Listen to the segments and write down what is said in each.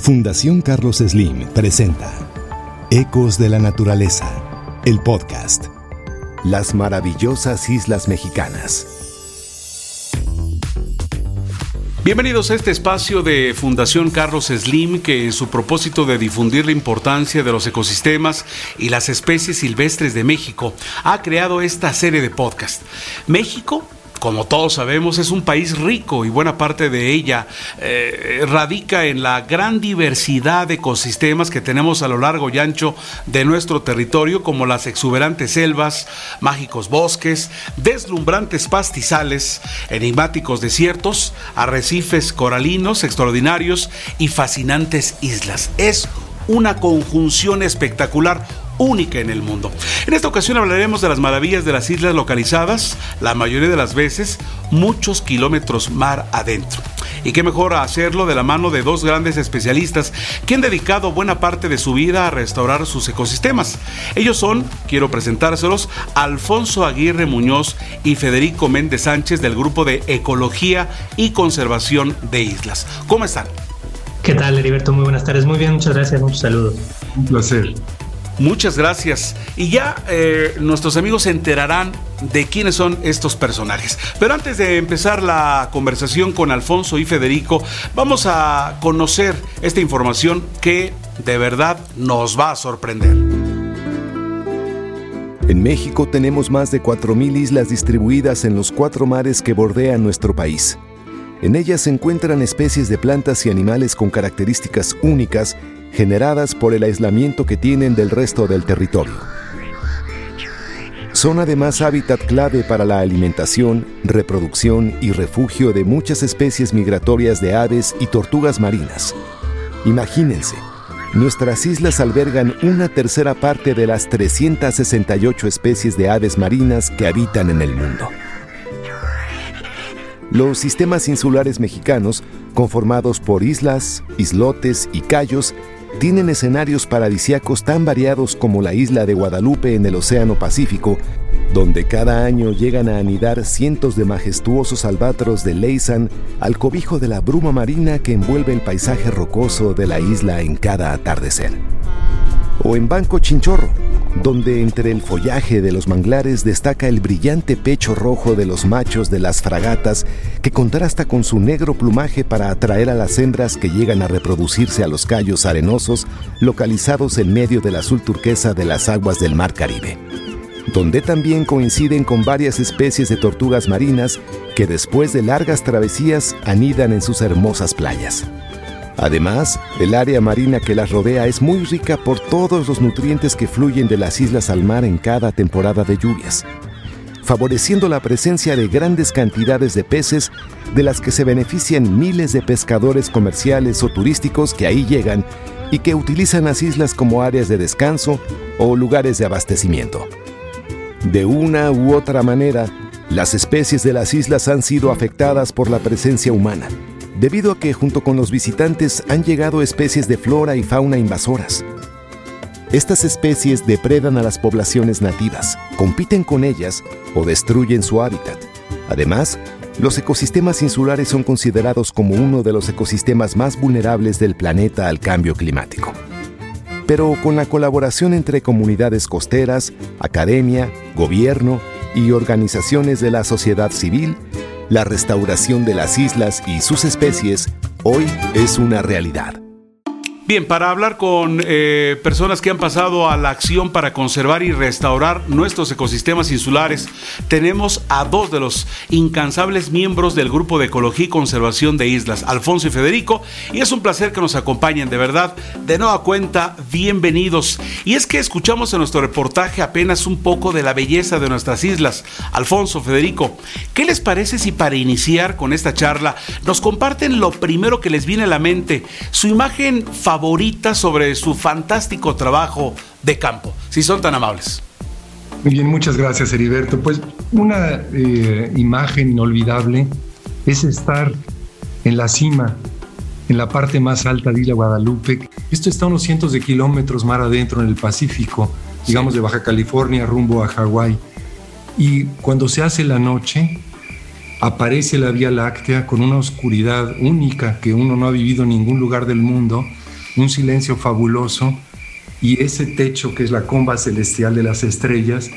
Fundación Carlos Slim presenta Ecos de la Naturaleza, el podcast. Las maravillosas islas mexicanas. Bienvenidos a este espacio de Fundación Carlos Slim que en su propósito de difundir la importancia de los ecosistemas y las especies silvestres de México ha creado esta serie de podcast. México como todos sabemos, es un país rico y buena parte de ella eh, radica en la gran diversidad de ecosistemas que tenemos a lo largo y ancho de nuestro territorio, como las exuberantes selvas, mágicos bosques, deslumbrantes pastizales, enigmáticos desiertos, arrecifes coralinos extraordinarios y fascinantes islas. Es una conjunción espectacular única en el mundo. En esta ocasión hablaremos de las maravillas de las islas localizadas, la mayoría de las veces muchos kilómetros mar adentro. Y qué mejor hacerlo de la mano de dos grandes especialistas que han dedicado buena parte de su vida a restaurar sus ecosistemas. Ellos son, quiero presentárselos, Alfonso Aguirre Muñoz y Federico Méndez Sánchez del grupo de Ecología y Conservación de Islas. ¿Cómo están? ¿Qué tal, Heriberto? Muy buenas tardes. Muy bien, muchas gracias. Un saludo. Un placer. Muchas gracias. Y ya eh, nuestros amigos se enterarán de quiénes son estos personajes. Pero antes de empezar la conversación con Alfonso y Federico, vamos a conocer esta información que de verdad nos va a sorprender. En México tenemos más de 4.000 islas distribuidas en los cuatro mares que bordean nuestro país. En ellas se encuentran especies de plantas y animales con características únicas generadas por el aislamiento que tienen del resto del territorio. Son además hábitat clave para la alimentación, reproducción y refugio de muchas especies migratorias de aves y tortugas marinas. Imagínense, nuestras islas albergan una tercera parte de las 368 especies de aves marinas que habitan en el mundo. Los sistemas insulares mexicanos, conformados por islas, islotes y cayos, tienen escenarios paradisiacos tan variados como la isla de Guadalupe en el Océano Pacífico, donde cada año llegan a anidar cientos de majestuosos albatros de Laysan al cobijo de la bruma marina que envuelve el paisaje rocoso de la isla en cada atardecer. O en Banco Chinchorro, donde entre el follaje de los manglares destaca el brillante pecho rojo de los machos de las fragatas que contrasta con su negro plumaje para atraer a las hembras que llegan a reproducirse a los callos arenosos localizados en medio del azul turquesa de las aguas del Mar Caribe, donde también coinciden con varias especies de tortugas marinas que después de largas travesías anidan en sus hermosas playas. Además, el área marina que las rodea es muy rica por todos los nutrientes que fluyen de las islas al mar en cada temporada de lluvias, favoreciendo la presencia de grandes cantidades de peces de las que se benefician miles de pescadores comerciales o turísticos que ahí llegan y que utilizan las islas como áreas de descanso o lugares de abastecimiento. De una u otra manera, las especies de las islas han sido afectadas por la presencia humana debido a que junto con los visitantes han llegado especies de flora y fauna invasoras. Estas especies depredan a las poblaciones nativas, compiten con ellas o destruyen su hábitat. Además, los ecosistemas insulares son considerados como uno de los ecosistemas más vulnerables del planeta al cambio climático. Pero con la colaboración entre comunidades costeras, academia, gobierno y organizaciones de la sociedad civil, la restauración de las islas y sus especies hoy es una realidad. Bien, para hablar con eh, personas que han pasado a la acción para conservar y restaurar nuestros ecosistemas insulares, tenemos a dos de los incansables miembros del Grupo de Ecología y Conservación de Islas, Alfonso y Federico, y es un placer que nos acompañen, de verdad, de nueva cuenta, bienvenidos. Y es que escuchamos en nuestro reportaje apenas un poco de la belleza de nuestras islas. Alfonso, Federico, ¿qué les parece si para iniciar con esta charla nos comparten lo primero que les viene a la mente, su imagen favorita? Favorita sobre su fantástico trabajo de campo, si son tan amables. Muy bien, muchas gracias Heriberto. Pues una eh, imagen inolvidable es estar en la cima, en la parte más alta de Isla Guadalupe. Esto está a unos cientos de kilómetros mar adentro en el Pacífico, digamos de Baja California rumbo a Hawái. Y cuando se hace la noche, aparece la Vía Láctea con una oscuridad única que uno no ha vivido en ningún lugar del mundo un silencio fabuloso y ese techo que es la comba celestial de las estrellas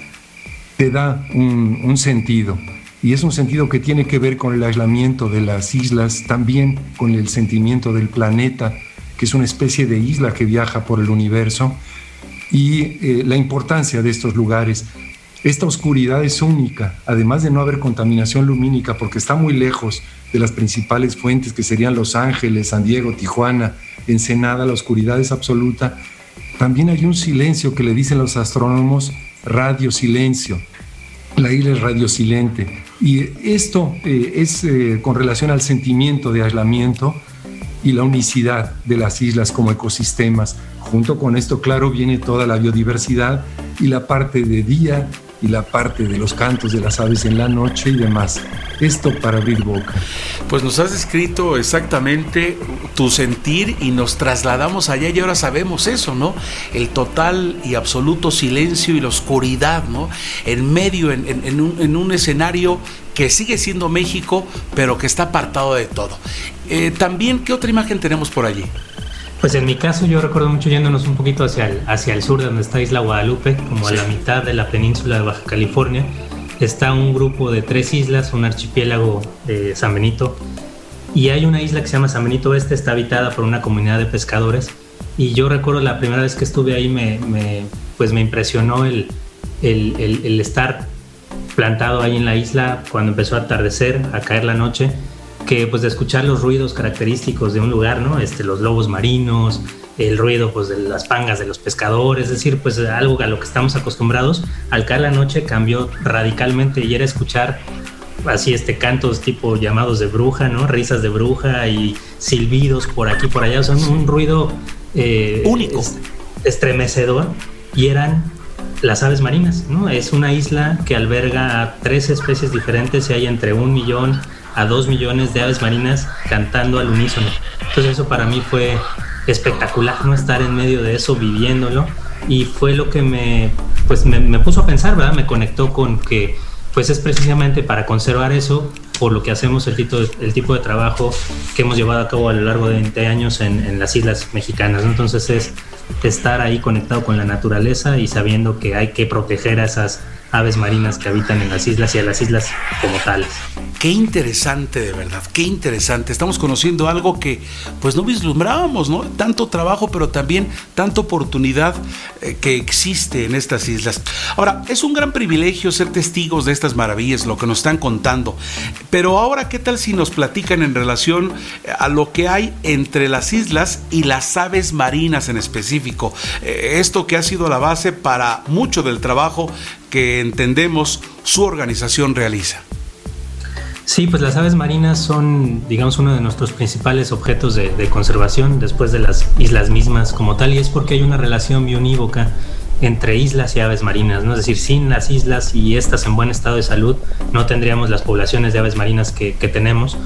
te da un, sentido. Y es un sentido que tiene que ver con el aislamiento de las islas, también con el sentimiento del planeta, que es una especie de isla que viaja por el universo, y eh, la importancia de estos lugares. Esta oscuridad es única, además de no haber contaminación lumínica, porque está muy lejos de las principales fuentes que serían Los Ángeles, San Diego, Tijuana, Ensenada, la oscuridad es absoluta. También hay un silencio que le dicen los astrónomos radio silencio. La isla es radio silente. Y esto eh, es eh, con relación al sentimiento de aislamiento y la unicidad de las islas como ecosistemas. Junto con esto, claro, viene toda la biodiversidad y la parte de día y la parte de los cantos de las aves en la noche y demás. Esto para abrir boca. Pues nos has descrito exactamente tu sentir y nos trasladamos allá y ahora sabemos eso, ¿no? El total y absoluto silencio y la oscuridad, ¿no? En medio, en, un, en un, escenario que sigue siendo México, pero que está apartado de todo. Eh, también, ¿qué otra imagen tenemos por allí? Pues en mi caso yo recuerdo mucho yéndonos un poquito hacia el, hacia el sur, de donde está Isla Guadalupe, como a la mitad de la península de Baja California. Está un grupo de tres islas, un archipiélago de San Benito, y hay una isla que se llama San Benito Oeste, está habitada por una comunidad de pescadores. Y yo recuerdo la primera vez que estuve ahí, me, me pues me impresionó el, el, el, el estar plantado ahí en la isla cuando empezó a atardecer, a caer la noche que pues de escuchar los ruidos característicos de un lugar, ¿no? Este, los lobos marinos, el ruido pues de las pangas de los pescadores, es decir, pues algo a lo que estamos acostumbrados, al caer la noche cambió radicalmente y era escuchar así este cantos tipo llamados de bruja, ¿no? Risas de bruja y silbidos por aquí por allá, son un ruido eh, único, estremecedor y eran las aves marinas, ¿no? Es una isla que alberga a tres especies diferentes y hay entre un millón a dos millones de aves marinas cantando al unísono. Entonces eso para mí fue espectacular, ¿no? Estar en medio de eso, viviéndolo. Y fue lo que me, pues me, puso a pensar, ¿verdad? Me conectó con que pues es precisamente para conservar eso por lo que hacemos el tipo de, el tipo de trabajo que hemos llevado a cabo a lo largo de 20 años en, en las islas mexicanas. Entonces es estar ahí conectado con la naturaleza y sabiendo que hay que proteger a esas aves marinas que habitan en las islas y a las islas como tales. Qué interesante de verdad, qué interesante. Estamos conociendo algo que pues no vislumbrábamos, ¿no? Tanto trabajo, pero también tanta oportunidad eh, que existe en estas islas. Ahora, es un gran privilegio ser testigos de estas maravillas, lo que nos están contando. Pero ahora, ¿qué tal si nos platican en relación eh, a lo que hay entre las islas y las aves marinas en específico? Eh, esto que ha sido la base para mucho del trabajo que entendemos su organización realiza. Sí, pues las aves marinas son, digamos, uno de nuestros principales objetos de, conservación después de las islas mismas como tal, y es porque hay una relación bionívoca entre islas y aves marinas, ¿no? Es decir, sin las islas y estas en buen estado de salud, no tendríamos las poblaciones de aves marinas que, tenemos.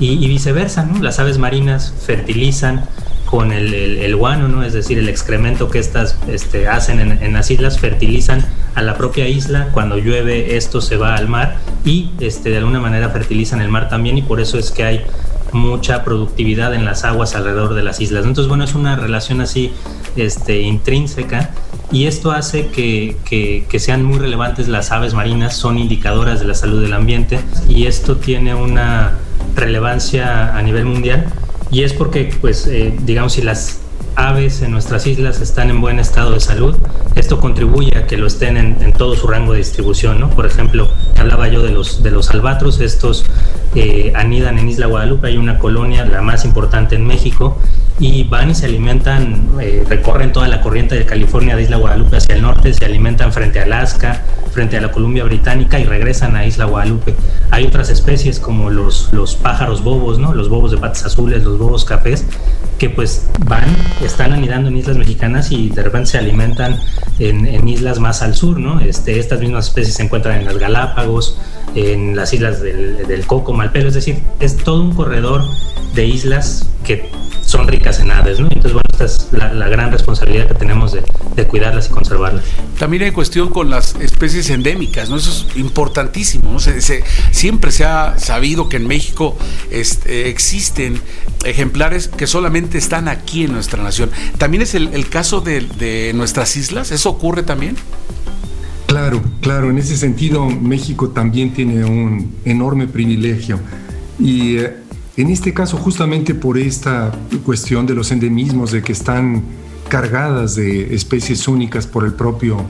Y, viceversa. Las aves marinas fertilizan, con el, el, guano, ¿no? es decir, el excremento que estas este, hacen en, las islas, fertilizan a la propia isla, cuando llueve esto se va al mar y este, de alguna manera fertilizan el mar también y por eso es que hay mucha productividad en las aguas alrededor de las islas. Entonces, bueno, es una relación así este, intrínseca y esto hace que, que, sean muy relevantes las aves marinas, son indicadoras de la salud del ambiente y esto tiene una relevancia a nivel mundial y es porque, pues, eh, digamos, si las aves en nuestras islas están en buen estado de salud, esto contribuye a que lo estén en, todo su rango de distribución, ¿no? Por ejemplo, hablaba yo de los, de los albatros, estos eh, anidan en Isla Guadalupe, hay una colonia, la más importante en México, y van y se alimentan, eh, recorren toda la corriente de California de Isla Guadalupe hacia el norte, se alimentan frente a Alaska, frente a la Columbia Británica y regresan a Isla Guadalupe. Hay otras especies como los, los pájaros bobos, ¿no? los bobos de patas azules, los bobos cafés, que pues van, están anidando en islas mexicanas y de repente se alimentan en, en islas más al sur. ¿no? Este, estas mismas especies se encuentran en las Galápagos, en las islas del, del Coco, Malpelo, es decir, es todo un corredor de islas que son ricas en aves, ¿no? Entonces, bueno, esta es la, gran responsabilidad que tenemos de, cuidarlas y conservarlas. También hay cuestión con las especies endémicas, ¿no? Eso es importantísimo, ¿no? siempre se ha sabido que en México este, existen ejemplares que solamente están aquí en nuestra nación. ¿También es el, caso de, de nuestras islas? ¿Eso ocurre también? Claro, claro, en ese sentido México también tiene un enorme privilegio. Y eh, en este caso, justamente por esta cuestión de los endemismos, de que están cargadas de especies únicas por el propio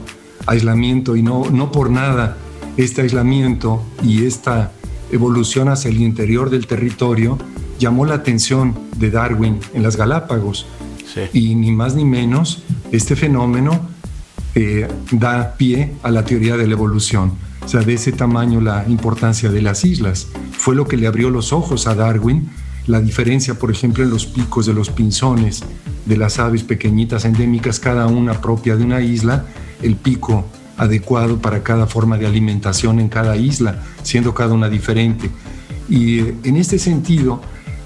aislamiento y no, no por nada este aislamiento y esta evolución hacia el interior del territorio llamó la atención de Darwin en las Galápagos. Y ni más ni menos, este fenómeno eh, da pie a la teoría de la evolución. O sea, de ese tamaño la importancia de las islas. Fue lo que le abrió los ojos a Darwin, la diferencia, por ejemplo, en los picos de los pinzones, de las aves pequeñitas endémicas, cada una propia de una isla, el pico adecuado para cada forma de alimentación en cada isla, siendo cada una diferente. Y eh, en este sentido,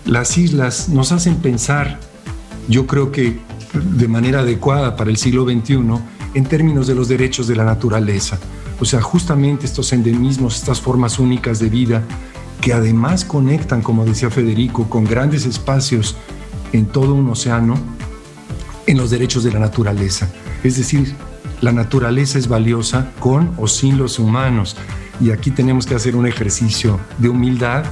las islas nos hacen pensar, yo creo que de manera adecuada para el siglo XXI, en términos de los derechos de la naturaleza. O sea, justamente estos endemismos, estas formas únicas de vida, que además conectan, como decía Federico, con grandes espacios en todo un océano, en los derechos de la naturaleza. Es decir, la naturaleza es valiosa con o sin los humanos. Y aquí tenemos que hacer un ejercicio de humildad,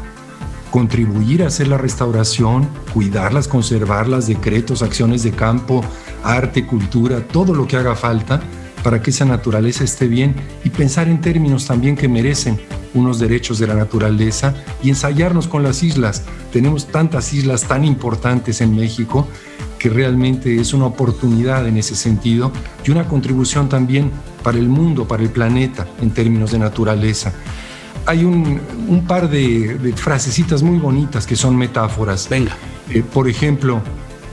contribuir a hacer la restauración, cuidarlas, conservarlas, decretos, acciones de campo, arte, cultura, todo lo que haga falta para que esa naturaleza esté bien y pensar en términos también que merecen unos derechos de la naturaleza y ensayarnos con las islas. Tenemos tantas islas tan importantes en México que realmente es una oportunidad en ese sentido y una contribución también para el mundo, para el planeta en términos de naturaleza. Hay un, par de, de, frasecitas muy bonitas que son metáforas. Venga. Eh, por ejemplo,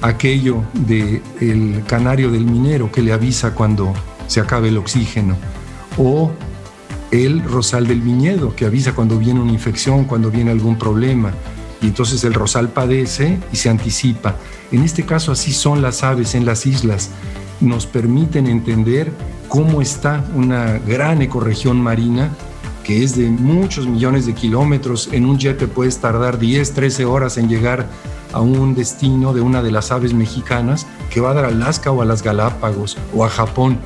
aquello del el canario del minero que le avisa cuando se acabe el oxígeno, o el rosal del viñedo que avisa cuando viene una infección, cuando viene algún problema, y entonces el rosal padece y se anticipa. En este caso así son las aves en las islas, nos permiten entender cómo está una gran ecorregión marina que es de muchos millones de kilómetros, en un jet te puedes tardar 10, 13 horas en llegar a un destino de una de las aves mexicanas que va a dar a Alaska o a las Galápagos o a Japón.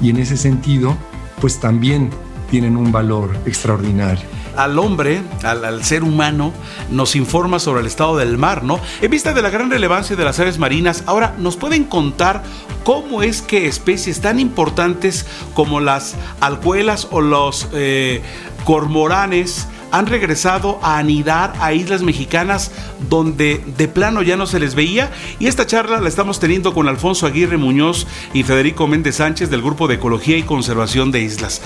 Y en ese sentido, pues también tienen un valor extraordinario al hombre, al, ser humano, nos informa sobre el estado del mar, ¿no? En vista de la gran relevancia de las aves marinas, ahora nos pueden contar cómo es que especies tan importantes como las alcuelas o los eh, cormoranes han regresado a anidar a islas mexicanas donde de plano ya no se les veía. Y esta charla la estamos teniendo con Alfonso Aguirre Muñoz y Federico Méndez Sánchez del Grupo de Ecología y Conservación de Islas.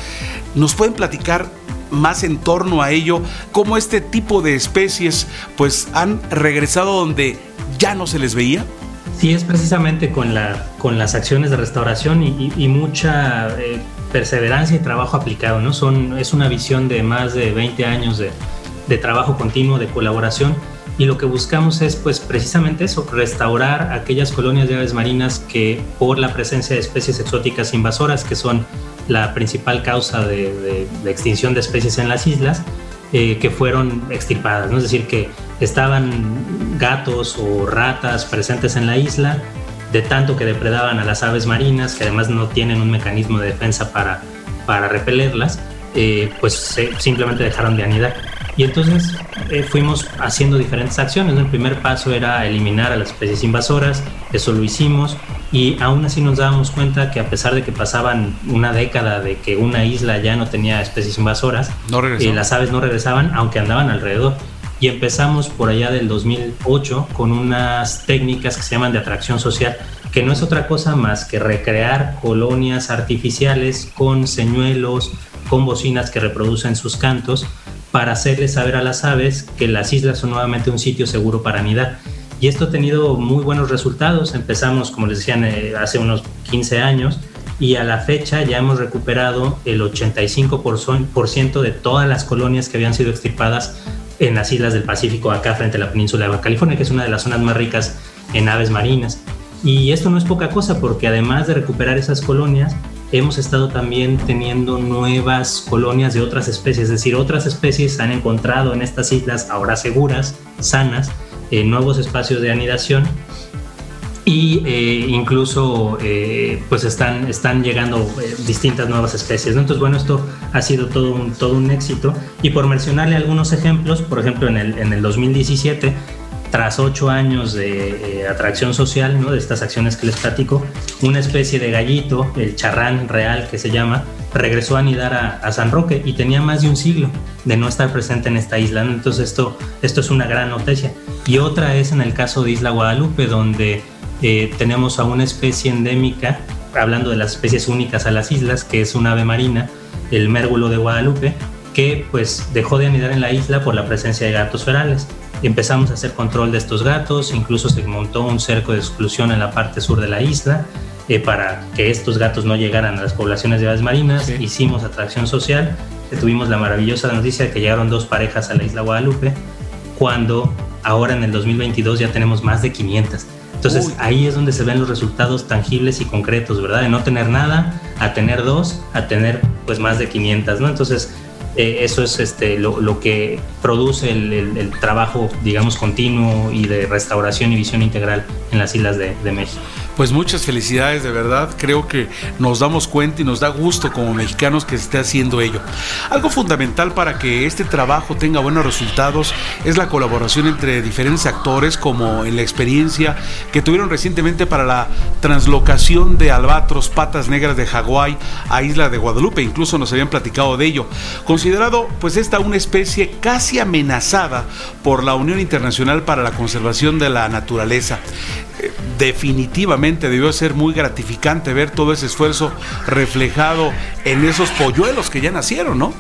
¿Nos pueden platicar más en torno a ello, cómo este tipo de especies pues han regresado donde ya no se les veía? Sí, es precisamente con, la, con las acciones de restauración y, mucha eh, perseverancia y trabajo aplicado, ¿no? Son, es una visión de más de 20 años de, trabajo continuo, de colaboración, y lo que buscamos es pues precisamente eso, restaurar aquellas colonias de aves marinas que por la presencia de especies exóticas invasoras, que son la principal causa de, de, extinción de especies en las islas, eh, que fueron extirpadas, ¿no? es decir, que estaban gatos o ratas presentes en la isla, de tanto que depredaban a las aves marinas, que además no tienen un mecanismo de defensa para, para repelerlas, eh, pues simplemente dejaron de anidar. Y entonces eh, fuimos haciendo diferentes acciones. El primer paso era eliminar a las especies invasoras, eso lo hicimos, y aún así nos dábamos cuenta que a pesar de que pasaban una década de que una isla ya no tenía especies invasoras, eh, las aves no regresaban, aunque andaban alrededor y empezamos por allá del 2008 con unas técnicas que se llaman de atracción social, que no es otra cosa más que recrear colonias artificiales con señuelos, con bocinas que reproducen sus cantos, para hacerles saber a las aves que las islas son nuevamente un sitio seguro para anidar. Y esto ha tenido muy buenos resultados. Empezamos, como les decían, eh, hace unos 15 años y a la fecha ya hemos recuperado el 85% de todas las colonias que habían sido extirpadas en las islas del Pacífico, acá frente a la península de Baja California, que es una de las zonas más ricas en aves marinas. Y esto no es poca cosa porque además de recuperar esas colonias, hemos estado también teniendo nuevas colonias de otras especies, es decir, otras especies han encontrado en estas islas ahora seguras, sanas, eh, nuevos espacios de anidación y eh, incluso eh, pues están, están llegando distintas nuevas especies. Entonces, bueno, esto ha sido todo un, todo un éxito. Y por mencionarle algunos ejemplos, por ejemplo, en el, en el 2017 tras ocho años de eh, atracción social, ¿no? de estas acciones que les platico, una especie de gallito, el charrán real que se llama, regresó a anidar a, San Roque y tenía más de un siglo de no estar presente en esta isla. Entonces esto, esto es una gran noticia. Y otra es en el caso de Isla Guadalupe, donde eh, tenemos a una especie endémica, hablando de las especies únicas a las islas, que es un ave marina, el mérgulo de Guadalupe, que pues dejó de anidar en la isla por la presencia de gatos ferales empezamos a hacer control de estos gatos, incluso se montó un cerco de exclusión en la parte sur de la isla eh, para que estos gatos no llegaran a las poblaciones de aves marinas. Hicimos atracción social, tuvimos la maravillosa noticia de que llegaron dos parejas a la isla Guadalupe, cuando ahora en el 2022 ya tenemos más de 500. Entonces ahí es donde se ven los resultados tangibles y concretos, ¿verdad? De no tener nada a tener dos, a tener pues más de 500, ¿no? Entonces eh, eso es este, lo, que produce el, trabajo, digamos, continuo y de restauración y visión integral en las islas de México. Pues muchas felicidades, de verdad. Creo que nos damos cuenta y nos da gusto como mexicanos que se esté haciendo ello. Algo fundamental para que este trabajo tenga buenos resultados es la colaboración entre diferentes actores, como en la experiencia que tuvieron recientemente para la translocación de albatros patas negras de Hawái a Isla de Guadalupe. Incluso nos habían platicado de ello. Considerado pues esta una especie casi amenazada por la Unión Internacional para la Conservación de la Naturaleza. Definitivamente debió ser muy gratificante ver todo ese esfuerzo reflejado en esos polluelos que ya nacieron, ¿no?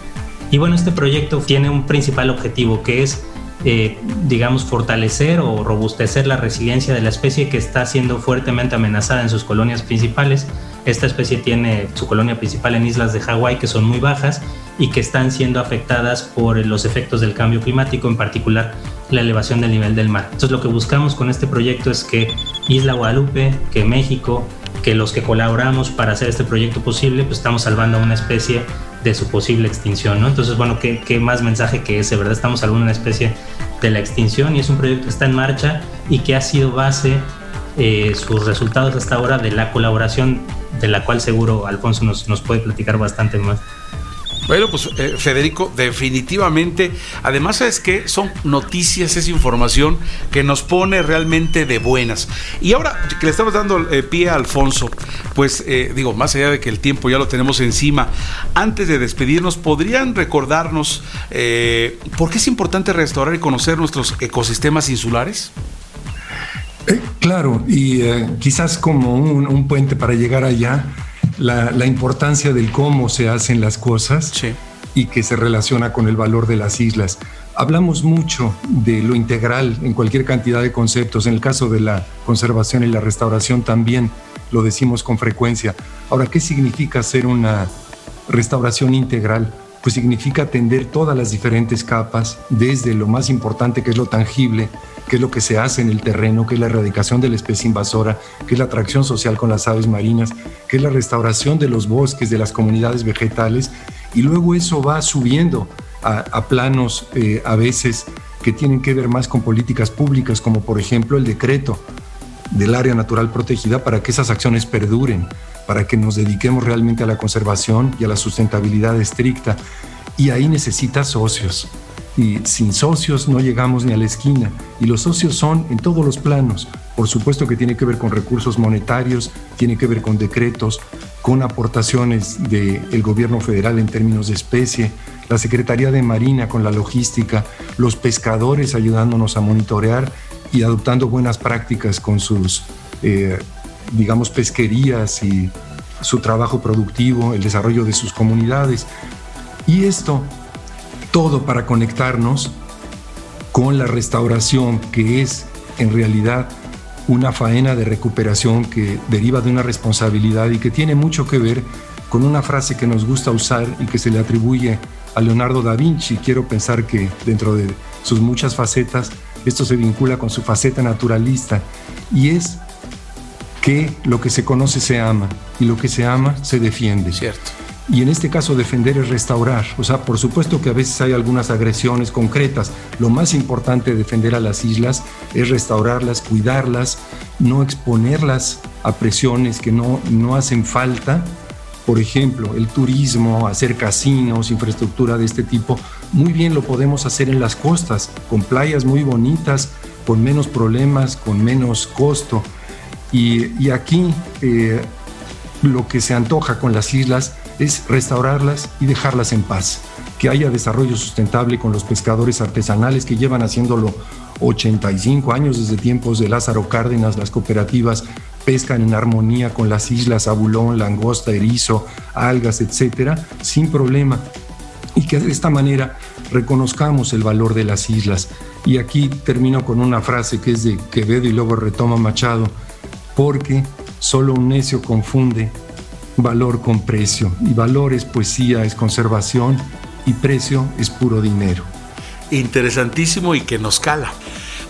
Y bueno, este proyecto tiene un principal objetivo que es eh, digamos, fortalecer o robustecer la resiliencia de la especie que está siendo fuertemente amenazada en sus colonias principales. Esta especie tiene su colonia principal en islas de Hawái que son muy bajas y que están siendo afectadas por los efectos del cambio climático, en particular la elevación del nivel del mar. Entonces lo que buscamos con este proyecto es que Isla Guadalupe, que México, que los que colaboramos para hacer este proyecto posible, pues estamos salvando a una especie de su posible extinción, ¿no? Entonces, bueno, ¿qué, qué más mensaje que ese, ¿verdad? Estamos salvando una especie de la extinción y es un proyecto que está en marcha y que ha sido base, eh, sus resultados hasta ahora, de la colaboración de la cual seguro Alfonso nos, nos puede platicar bastante más. Bueno, pues eh, Federico, definitivamente, además es que son noticias, es información que nos pone realmente de buenas. Y ahora que le estamos dando eh, pie a Alfonso, pues eh, digo, más allá de que el tiempo ya lo tenemos encima, antes de despedirnos, ¿podrían recordarnos por qué es importante restaurar y conocer nuestros ecosistemas insulares? Claro, y quizás como un puente para llegar allá la, importancia del cómo se hacen las cosas y que se relaciona con el valor de las islas. Hablamos mucho de lo integral en cualquier cantidad de conceptos. En el caso de la conservación y la restauración también lo decimos con frecuencia. Ahora, ¿qué significa hacer una restauración integral? Pues significa atender todas las diferentes capas, desde lo más importante que es lo tangible, qué es lo que se hace en el terreno, qué es la erradicación de la especie invasora, qué es la atracción social con las aves marinas, qué es la restauración de los bosques, de las comunidades vegetales, y luego eso va subiendo a, planos eh, a veces que tienen que ver más con políticas públicas, como por ejemplo el decreto del área natural protegida para que esas acciones perduren, para que nos dediquemos realmente a la conservación y a la sustentabilidad estricta. Y ahí necesita socios, y sin socios no llegamos ni a la esquina. Y los socios son en todos los planos. Por supuesto que tiene que ver con recursos monetarios, tiene que ver con decretos, con aportaciones del gobierno federal en términos de especie, la Secretaría de Marina con la logística, los pescadores ayudándonos a monitorear y adoptando buenas prácticas con sus, eh, digamos, pesquerías y su trabajo productivo, el desarrollo de sus comunidades. Y esto todo para conectarnos con la restauración, que es en realidad una faena de recuperación que deriva de una responsabilidad y que tiene mucho que ver con una frase que nos gusta usar y que se le atribuye a Leonardo da Vinci. Quiero pensar que dentro de sus muchas facetas esto se vincula con su faceta naturalista, y es que lo que se conoce se ama y lo que se ama se defiende. Cierto. Y en este caso defender es restaurar. O sea, por supuesto que a veces hay algunas agresiones concretas. Lo más importante de defender a las islas es restaurarlas, cuidarlas, no exponerlas a presiones que no, no hacen falta. Por ejemplo, el turismo, hacer casinos, infraestructura de este tipo, muy bien lo podemos hacer en las costas, con playas muy bonitas, con menos problemas, con menos costo. Y, aquí eh, lo que se antoja con las islas es restaurarlas y dejarlas en paz, que haya desarrollo sustentable con los pescadores artesanales que llevan haciéndolo 85 años desde tiempos de Lázaro Cárdenas, las cooperativas pescan en armonía con las islas abulón, langosta, erizo, algas, etcétera, sin problema. Y que de esta manera reconozcamos el valor de las islas. Y aquí termino con una frase que es de Quevedo y luego retoma Machado, porque solo un necio confunde valor con precio. Y valor es poesía, es conservación y precio es puro dinero. Interesantísimo y que nos cala.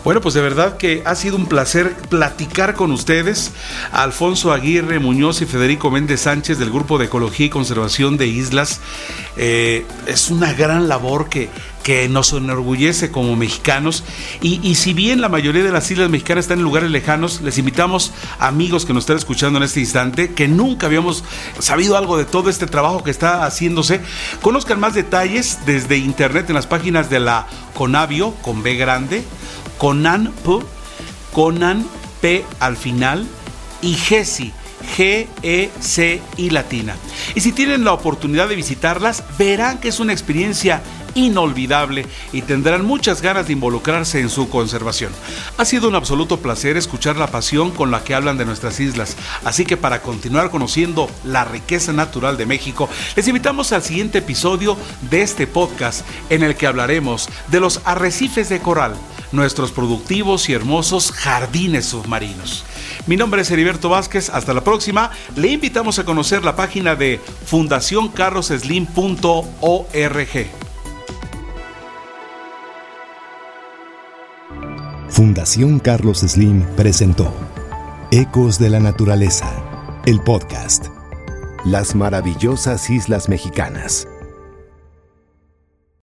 Bueno, pues de verdad que ha sido un placer platicar con ustedes. Alfonso Aguirre Muñoz y Federico Méndez Sánchez del Grupo de Ecología y Conservación de Islas. Eh, es una gran labor que, que nos enorgullece como mexicanos. Y, si bien la mayoría de las islas mexicanas están en lugares lejanos, les invitamos amigos que nos están escuchando en este instante, que nunca habíamos sabido algo de todo este trabajo que está haciéndose, conozcan más detalles desde internet en las páginas de la Conavio, con B grande, CONANP, CONAN P al final y GESI. G-E-C-I latina. Y si tienen la oportunidad de visitarlas, verán que es una experiencia inolvidable y tendrán muchas ganas de involucrarse en su conservación. Ha sido un absoluto placer escuchar la pasión con la que hablan de nuestras islas, así que para continuar conociendo la riqueza natural de México, les invitamos al siguiente episodio de este podcast en el que hablaremos de los arrecifes de coral, nuestros productivos y hermosos jardines submarinos. Mi nombre es Heriberto Vázquez, hasta la próxima. Le invitamos a conocer la página de fundacioncarloseslim.org. Fundación Carlos Slim presentó Ecos de la Naturaleza, el podcast. Las maravillosas Islas Mexicanas.